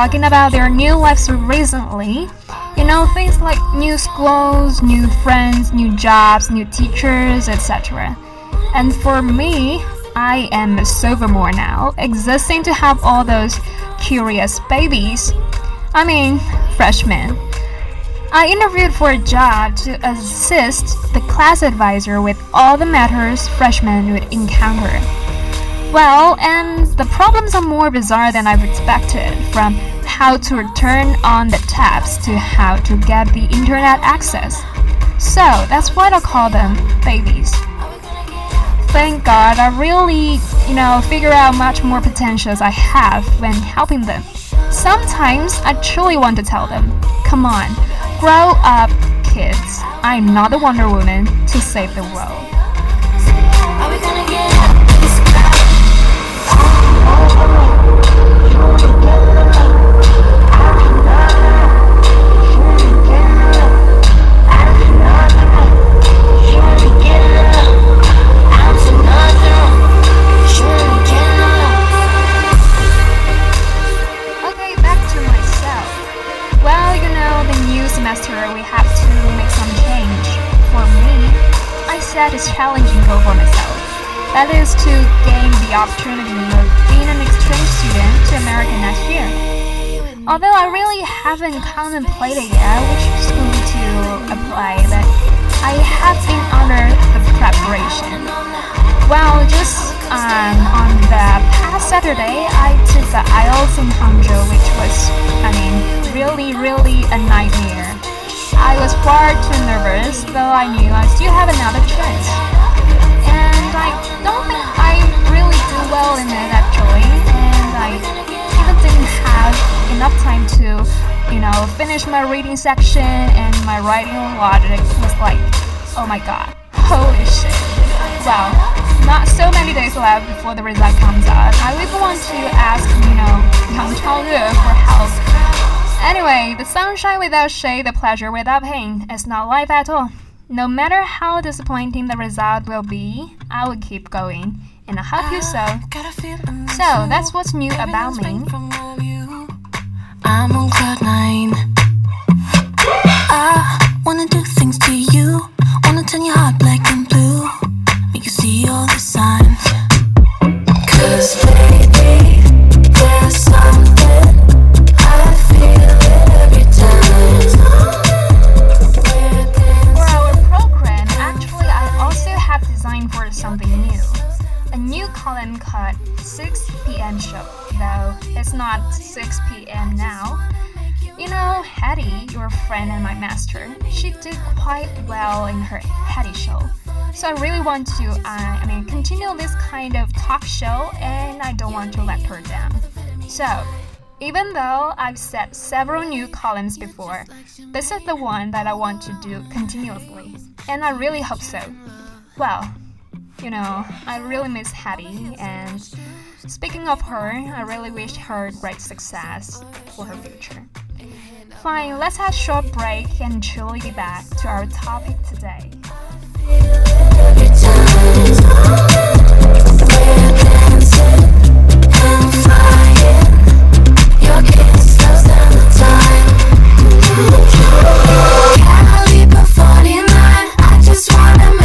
talking about their new lives recently. You know, things like new schools, new friends, new jobs, new teachers, etc. And for me, I am a sophomore now, existing to have all those curious babies. I mean, freshmen. I interviewed for a job to assist the class advisor with all the matters freshmen would encounter. Well, and the problems are more bizarre than I've expected, from how to turn on the taps to how to get the internet access. So that's why I call them babies. Thank God I really, you know, figure out much more potentials I have when helping them. Sometimes I truly want to tell them, come on, grow up, kids. I'm not the Wonder Woman to save the world. Haven't contemplated yet which school to apply, but I have been under the preparation. Well, just um, on the past Saturday, I took the IELTS in Hangzhou, which was, I mean, really, really a nightmare. I was far too nervous, though I knew I still have another chance. And I don't think I really do well in it actually, and I even didn't have enough time to, you know, finish my reading section, and my writing logic was like, oh my god, holy shit. Wow, not so many days left before the result comes out. I really want to ask, you know, Yang Chaoyue for help. Anyway, the sunshine without shade, the pleasure without pain is not life at all. No matter how disappointing the result will be, I will keep going, and I hope you so. So that's what's new about me. So, even though I've set several new columns before, this is the one that I want to do continuously, and I really hope so. Well, you know, I really miss Hattie, and speaking of her, I really wish her great success for her future. Fine, let's have a short break and truly be back to our topic today. Caliber 49. I just wanna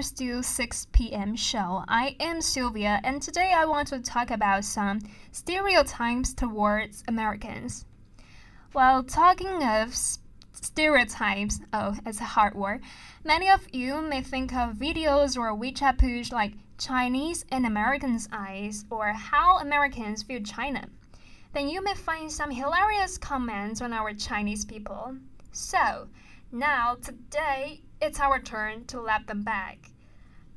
Back. 6 p.m. show. I am Sylvia, and today I want to talk about some stereotypes towards Americans. While talking of stereotypes, oh, it's a hard word. Many of you may think of videos or WeChat push like Chinese in Americans' eyes or how Americans view China. Then you may find some hilarious comments on our Chinese people. So, now today it's our turn to lap them back.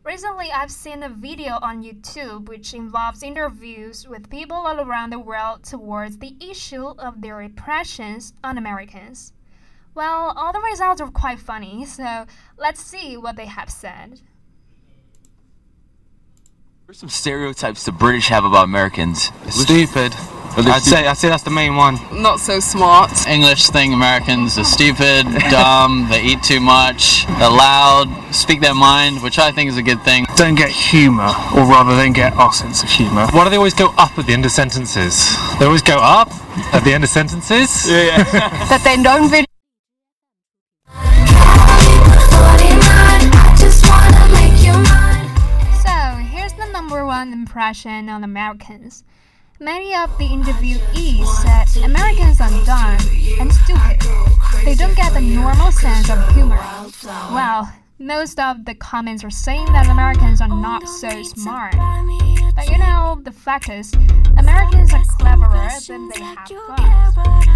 Recently, I've seen a video on YouTube which involves interviews with people all around the world towards the issue of their impressions on Americans. Well, all the results are quite funny, so let's see what they have said. Are some stereotypes the British have about Americans? Stupid. Are they I'd say I'd say that's the main one. not so smart. English thing Americans are stupid, dumb, they eat too much, they're loud, speak their mind, which I think is a good thing. don't get humour, or rather, don't get our sense of humour. Why do they always go up at the end of sentences? They always go up at the end of sentences? Yeah. That they don't really I just wanna make you mine. So, here's the number one impression on Americans. Many of the interviewees said Americans are dumb and stupid. They don't get the normal sense of humor. Well, most of the comments are saying that Americans are not so smart. But you know, the fact is, Americans are cleverer than they have got.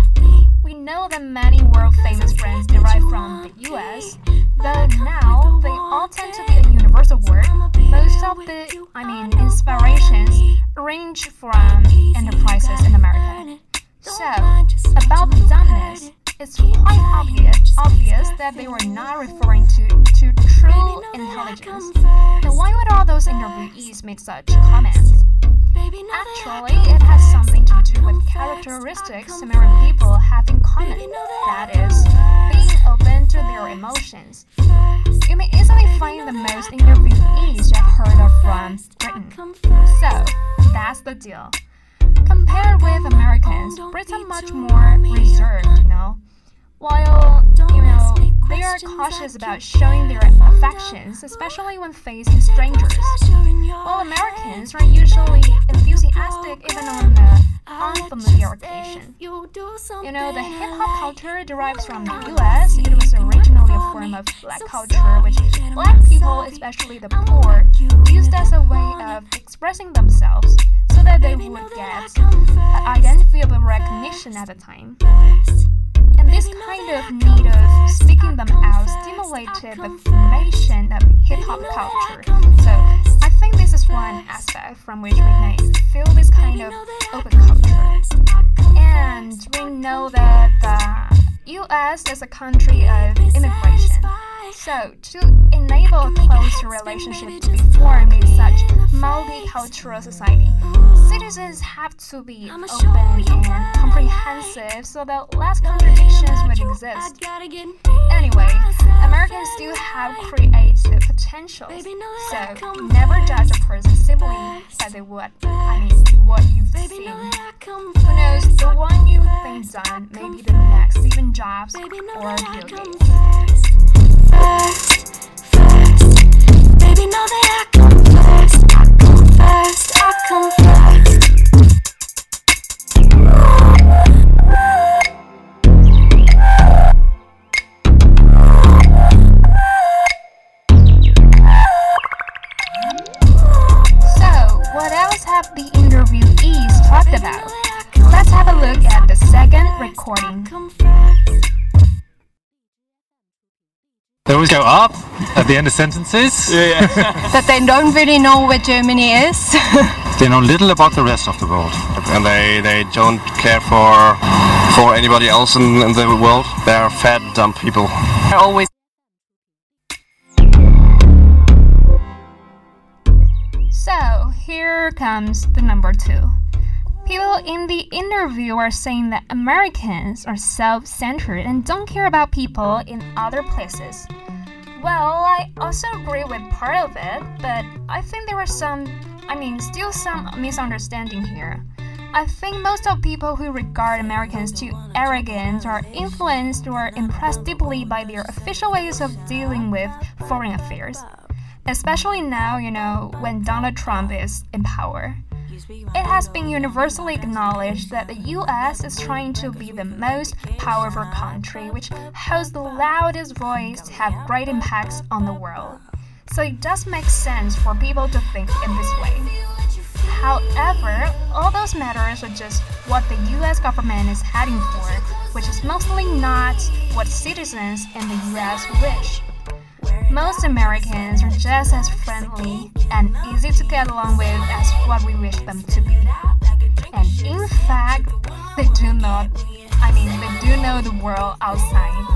We know that many world famous brands derive from the US, though now they all tend to be a universal word. Most of the, I mean, inspirations range from enterprises in America. So, about the dumbness, it's quite obvious, obvious that they were not referring to, to true intelligence. Then why would those interviewees make such comments? Actually, it has something to do with characteristics American people have in common. That is, being open to their emotions. You may easily find the most interviewees you've heard of from Britain. So, that's the deal. Compared with Americans, Brits are much more reserved, you know. While, they are cautious about showing their affections, especially when facing strangers. While Americans are usually enthusiastic even on an unfamiliar occasion. You know, the hip hop culture derives from the US. It was originally a form of black culture, which black people, especially the poor, used as a way of expressing themselves so that they would get identifiable recognition at the time. This kind of need of speaking them out stimulated the formation of hip hop culture. So I think this is one aspect from which we may feel this kind of open culture. And we know that the US is a country of immigration. So, to enable a close relationship to be formed in such multicultural society, citizens have to be open and comprehensive so that less contradictions would exist. Anyway, Americans still have creative potential, so never judge a person simply by the what I mean what you've seen. Who knows, the one you think done may be the next Steve Jobs or Bill Gates. Baby, know that I come come. I come first. So, what else have the interviewees talked about? Let's have a look at the second recording. They always go up at the end of sentences? Yeah. that they don't really know where Germany is. They know little about the rest of the world. and they, they don't care for for anybody else in, in the world. They're fat, dumb people. They're always So, here comes the number two. People in the interview are saying that Americans are self centered and don't care about people in other places. Well, I also agree with part of it, but I think there are some, I mean, still some misunderstanding here. I think most of people who regard Americans too arrogant are influenced or impressed deeply by their official ways of dealing with foreign affairs. Especially now, you know, when Donald Trump is in power. It has been universally acknowledged that the US is trying to be the most powerful country, which holds the loudest voice to have great impacts on the world. So it does make sense for people to think in this way. However, all those matters are just what the US government is heading for, which is mostly not what citizens in the US wish. Most Americans are just as friendly and easy to get along with as what we wish them to be. And in fact, they do not I mean, they do know the world outside.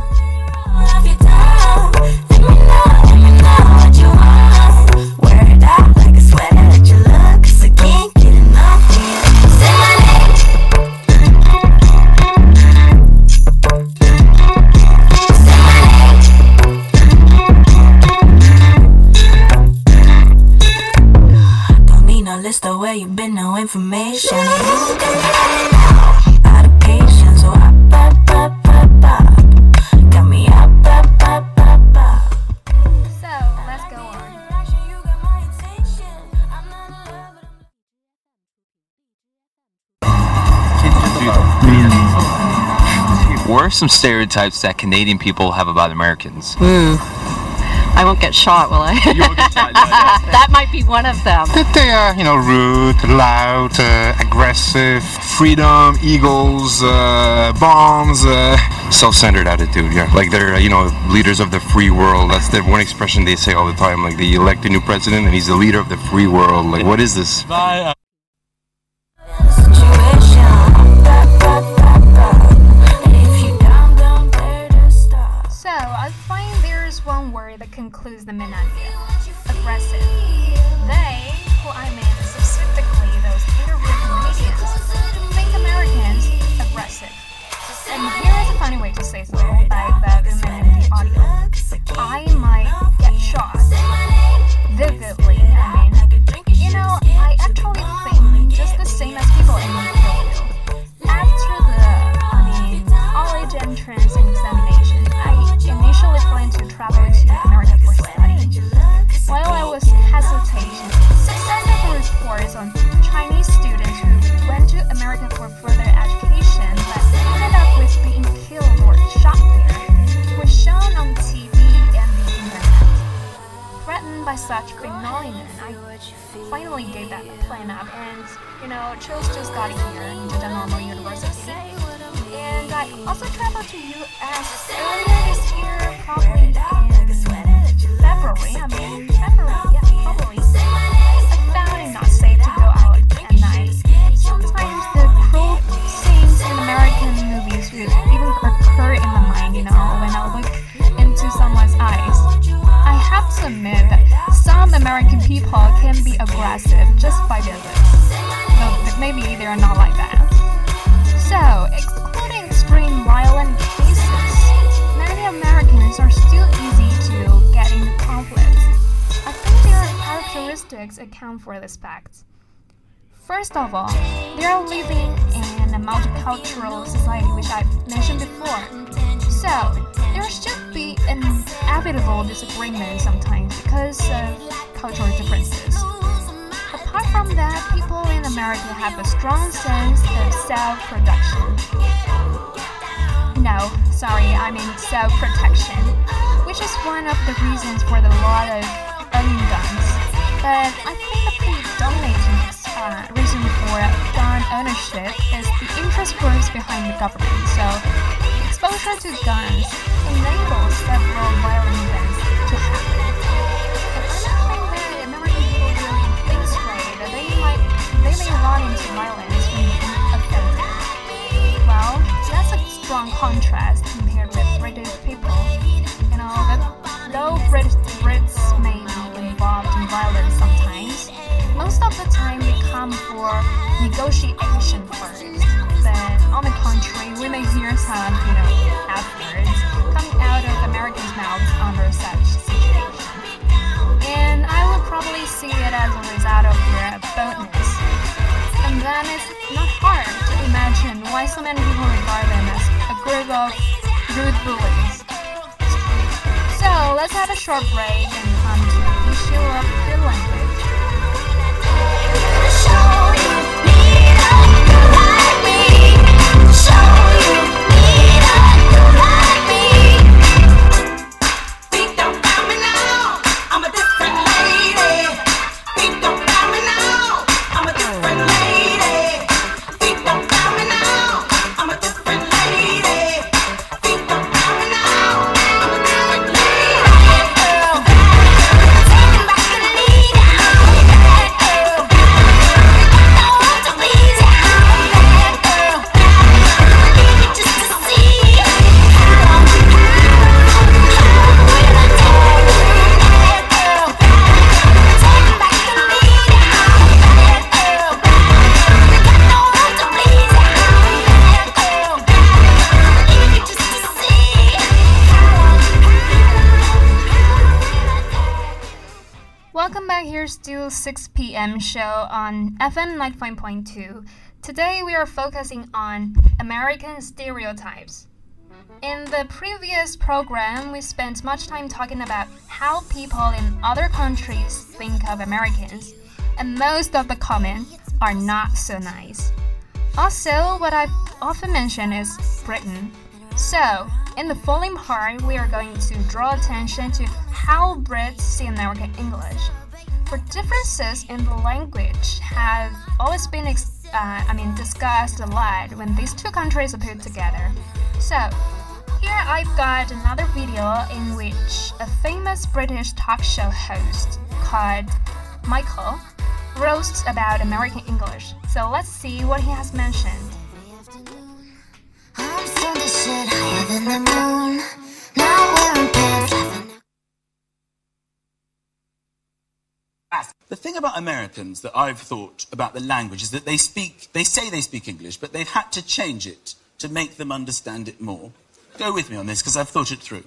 Let's go on. What are some stereotypes that Canadian people have about Americans? Hmm. I won't get shot, will I? that might be one of them. That they are, you know, rude, loud, uh, aggressive. Freedom, eagles, uh, bombs, uh, self-centered attitude. Yeah, like they're uh, you know leaders of the free world. That's the one expression they say all the time. Like they elect a new president and he's the leader of the free world. Like what is this? Bye. That concludes the idea aggressive. They, who I mean specifically those interview think Americans aggressive. And here is a funny way to say so, like that in the audio. I might get shot vividly, for this fact. First of all, they are living in a multicultural society, which I mentioned before. So, there should be inevitable disagreements sometimes because of cultural differences. Apart from that, people in America have a strong sense of self-protection. No, sorry, I mean self-protection, which is one of the reasons for the lot of. But I think the predominating uh, reason for gun ownership is the interest groups behind the government. So, exposure to guns enables several violent events to happen. They may run into violence when being offended. Well, that's a strong contrast compared with British people. You know, that though British Brits may be involved in violence of the time they come for negotiation first. Then, on the contrary, we may hear some, you know, words coming out of Americans' mouths under such situation. And I would probably see it as a result of their boldness. And then it's not hard to imagine why so many people regard them as a group of rude bullies. So let's have a short break and come to the issue of the language. Take 6 p.m. show on FM 95.2. Today we are focusing on American stereotypes. In the previous program, we spent much time talking about how people in other countries think of Americans, and most of the comments are not so nice. Also, what I've often mentioned is Britain. So, in the following part, we are going to draw attention to how Brits see American English. For differences in the language have always been, uh, I mean, discussed a lot when these two countries are put together. So, here I've got another video in which a famous British talk show host called Michael roasts about American English. So let's see what he has mentioned. The moon. Now wearing pants, laughing The thing about Americans that I've thought about the language is that they speak, they say they speak English, but they've had to change it to make them understand it more. Go with me on this because I've thought it through.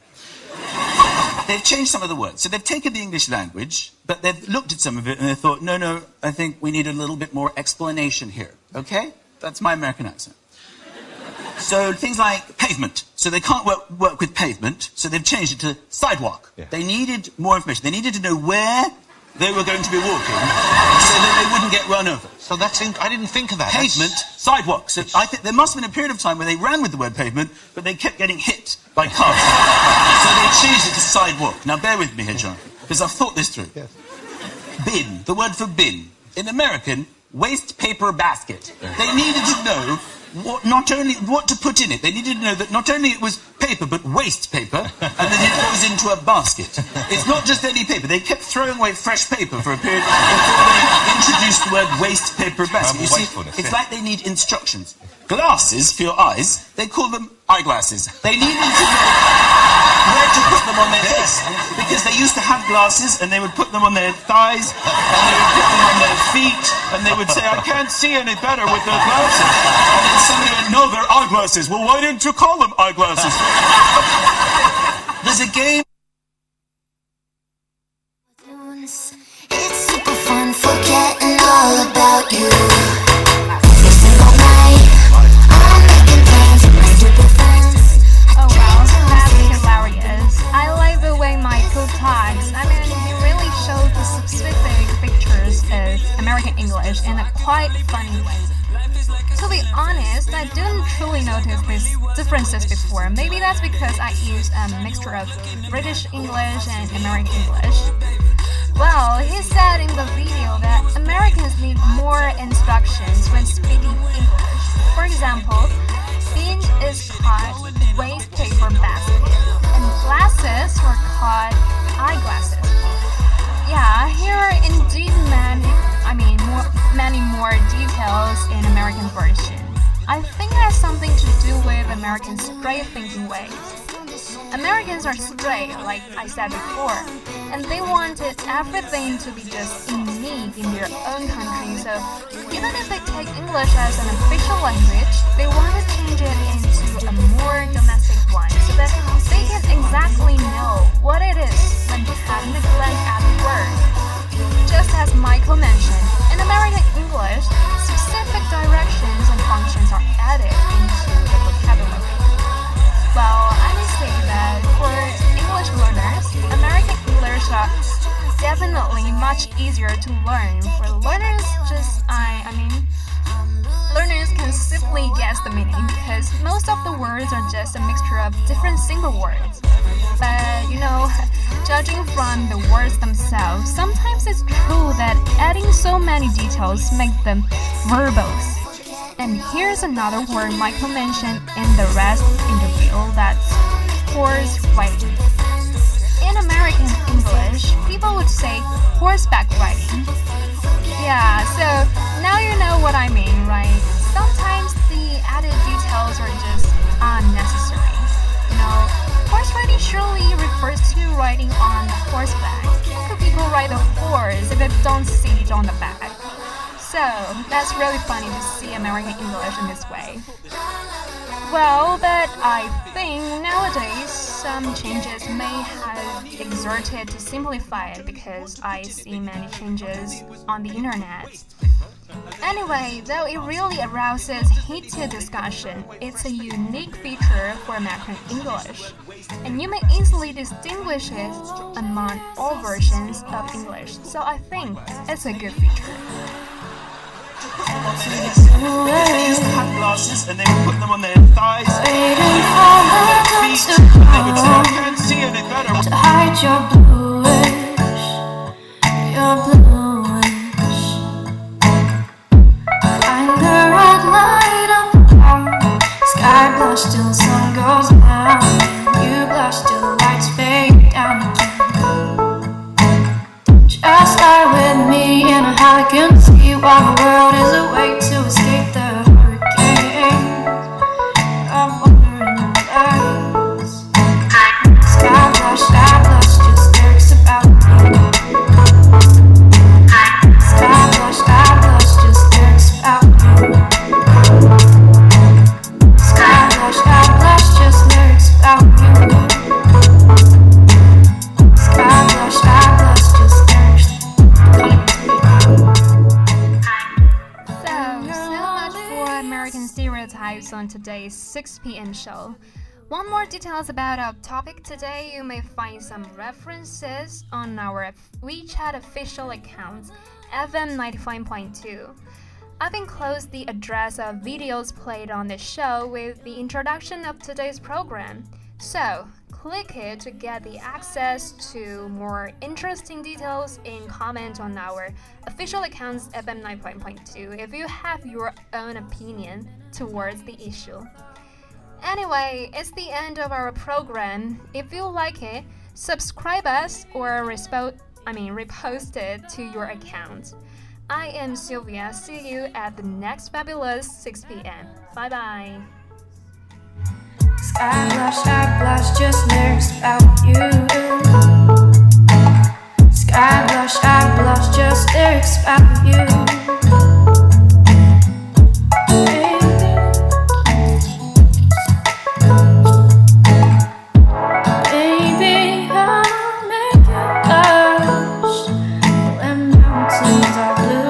they've changed some of the words. So they've taken the English language, but they've looked at some of it and they thought, no, no, I think we need a little bit more explanation here. Okay? That's my American accent. So things like pavement. So they can't work, work with pavement, so they've changed it to sidewalk. They needed more information. They needed to know where they were going to be walking so that they wouldn't get run over. So that's in, I didn't think of that. Pavement, sidewalk. So I think there must have been a period of time where they ran with the word pavement, but they kept getting hit by cars. so they changed it to sidewalk. Now bear with me here, John, because I've thought this through. Yes. Bin, the word for bin. In American, waste paper basket. They needed to know what not only what to put in it. They needed to know that not only it was paper, but waste paper, and that it goes into a basket. It's not just any paper. They kept throwing away fresh paper for a period before they introduced the word waste paper basket. You see, it's like they need instructions. Glasses for your eyes, they call them eyeglasses. They needed to know where to put them on their face. Because they used to have glasses and they would put them on their thighs and they would put them on their feet and they would say, I can't see any better with their glasses. And then somebody went, No, they're eyeglasses. Well, why didn't you call them eyeglasses? There's a game. It's super fun forgetting all about you. American English in a quite funny way. To be honest, I didn't truly notice these differences before. Maybe that's because I use a mixture of British English and American English. Well, he said in the video that Americans need more instructions when speaking English. For example, bin is called waste paper basket, and glasses were called eyeglasses. Yeah, here are many more details in American version. I think it has something to do with American straight thinking ways. Americans are straight, like I said before, and they wanted everything to be just unique in their own country. So even if they take English as an official language, they want to change it into a more domestic one so that they can exactly know what it is when having a glance at the. Just as Michael mentioned, from the words themselves, sometimes it's true that adding so many details make them verbose. And here's another word Michael mentioned in the rest interview that's horse riding. In American English, people would say horseback riding. Yeah, so now you know what I mean, right? Sometimes the added details are just unnecessary. You know, horse riding surely refers to riding on horseback. People ride a horse if they don't sit on the back? So that's really funny to see American English in this way. Well, but I think nowadays some changes may have exerted to simplify it because I see many changes on the internet. Anyway, though it really arouses heated discussion, it's a unique feature for American English, and you may easily distinguish it among all versions of English, so I think it's a good feature. They used to have glasses and they would put them on their thighs, Waiting for the feet, they would say, I can't see any better. to hide your bluish, today's 6 p.m. show. One more details about our topic today, you may find some references on our WeChat official account, FM95.2. I've enclosed the address of videos played on the show with the introduction of today's program. So, click it to get the access to more interesting details and comment on our official accounts FM 9.2 if you have your own opinion towards the issue. Anyway, it's the end of our program. If you like it, subscribe us or respo- I mean repost it to your account. I am Sylvia. See you at the next fabulous 6 p.m. Bye bye. Sky blush, sky blush, just about you. Sky blush, sky blush, just about you.